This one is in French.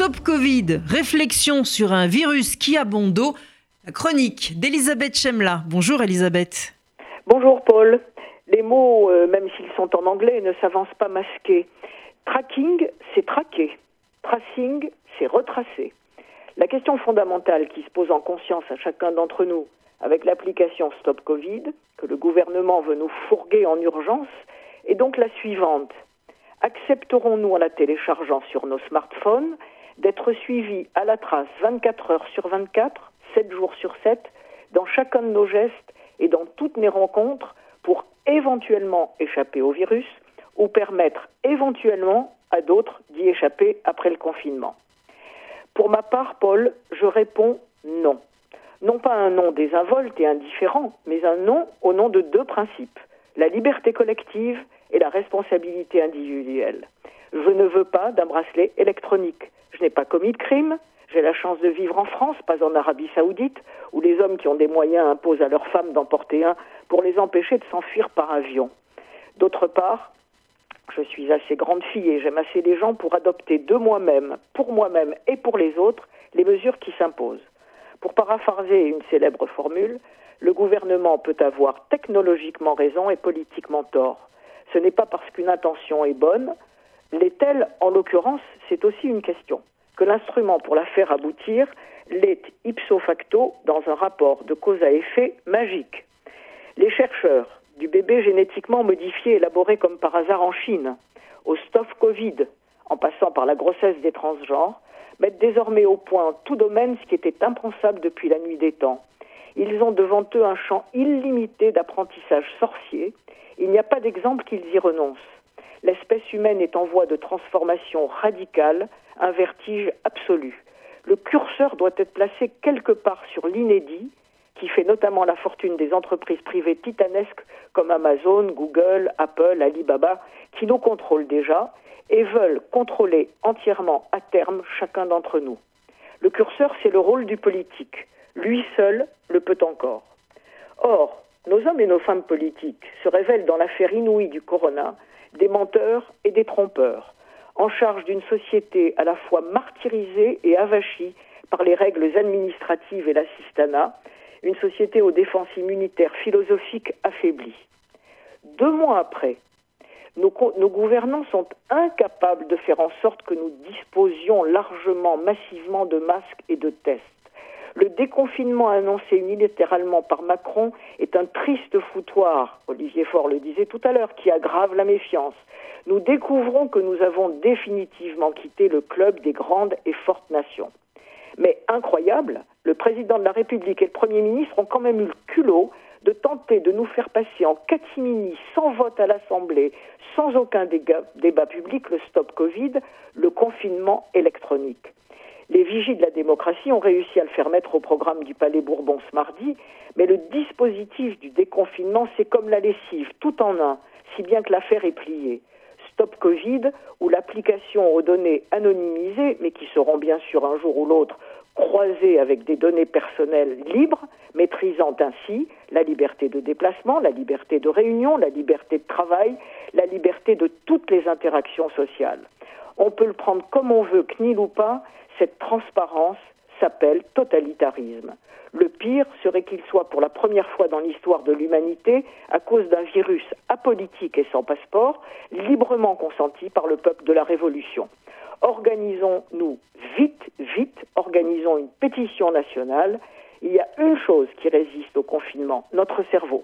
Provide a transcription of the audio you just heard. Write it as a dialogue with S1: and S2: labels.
S1: Stop Covid, réflexion sur un virus qui a bon chronique d'Elisabeth Chemla. Bonjour Elisabeth.
S2: Bonjour Paul. Les mots, euh, même s'ils sont en anglais, ne s'avancent pas masqués. Tracking, c'est traquer. Tracing, c'est retracer. La question fondamentale qui se pose en conscience à chacun d'entre nous avec l'application Stop Covid, que le gouvernement veut nous fourguer en urgence, est donc la suivante. Accepterons-nous en la téléchargeant sur nos smartphones d'être suivis à la trace 24 heures sur 24, 7 jours sur 7, dans chacun de nos gestes et dans toutes mes rencontres pour éventuellement échapper au virus ou permettre éventuellement à d'autres d'y échapper après le confinement Pour ma part, Paul, je réponds non. Non pas un non désinvolte et indifférent, mais un non au nom de deux principes, la liberté collective et la responsabilité individuelle. Je ne veux pas d'un bracelet électronique. Je n'ai pas commis de crime. J'ai la chance de vivre en France, pas en Arabie saoudite, où les hommes qui ont des moyens imposent à leurs femmes d'en porter un pour les empêcher de s'enfuir par avion. D'autre part, je suis assez grande fille et j'aime assez les gens pour adopter de moi-même, pour moi-même et pour les autres, les mesures qui s'imposent. Pour paraphraser une célèbre formule, le gouvernement peut avoir technologiquement raison et politiquement tort. Ce n'est pas parce qu'une intention est bonne, l'est-elle en l'occurrence, c'est aussi une question, que l'instrument pour la faire aboutir l'est ipso facto dans un rapport de cause à effet magique. Les chercheurs du bébé génétiquement modifié élaboré comme par hasard en Chine, au stop Covid, en passant par la grossesse des transgenres, mettent désormais au point tout domaine ce qui était impensable depuis la nuit des temps. Ils ont devant eux un champ illimité d'apprentissage sorcier. Il n'y a pas d'exemple qu'ils y renoncent. Humaine est en voie de transformation radicale, un vertige absolu. Le curseur doit être placé quelque part sur l'inédit, qui fait notamment la fortune des entreprises privées titanesques comme Amazon, Google, Apple, Alibaba, qui nous contrôlent déjà et veulent contrôler entièrement à terme chacun d'entre nous. Le curseur, c'est le rôle du politique. Lui seul le peut encore. Or, nos hommes et nos femmes politiques se révèlent dans l'affaire inouïe du corona des menteurs et des trompeurs, en charge d'une société à la fois martyrisée et avachie par les règles administratives et l'assistanat, une société aux défenses immunitaires philosophiques affaiblies. Deux mois après, nos, nos, gouvernants sont incapables de faire en sorte que nous disposions largement, massivement de masques et de tests. Le déconfinement annoncé unilatéralement par Macron est un triste foutoir, Olivier Faure le disait tout à l'heure, qui aggrave la méfiance. Nous découvrons que nous avons définitivement quitté le club des grandes et fortes nations. Mais incroyable, le président de la République et le Premier ministre ont quand même eu le culot de tenter de nous faire passer en catimini, sans vote à l'Assemblée, sans aucun débat, débat public, le stop Covid, le confinement électronique. Les vigies de la démocratie ont réussi à le faire mettre au programme du Palais Bourbon ce mardi, mais le dispositif du déconfinement, c'est comme la lessive, tout en un, si bien que l'affaire est pliée. Stop Covid, où l'application aux données anonymisées, mais qui seront bien sûr un jour ou l'autre croisées avec des données personnelles libres, maîtrisant ainsi la liberté de déplacement, la liberté de réunion, la liberté de travail, la liberté de toutes les interactions sociales. On peut le prendre comme on veut, CNIL ou pas, cette transparence s'appelle totalitarisme. Le pire serait qu'il soit pour la première fois dans l'histoire de l'humanité, à cause d'un virus apolitique et sans passeport, librement consenti par le peuple de la Révolution. Organisons-nous vite, vite, organisons une pétition nationale. Il y a une chose qui résiste au confinement, notre cerveau.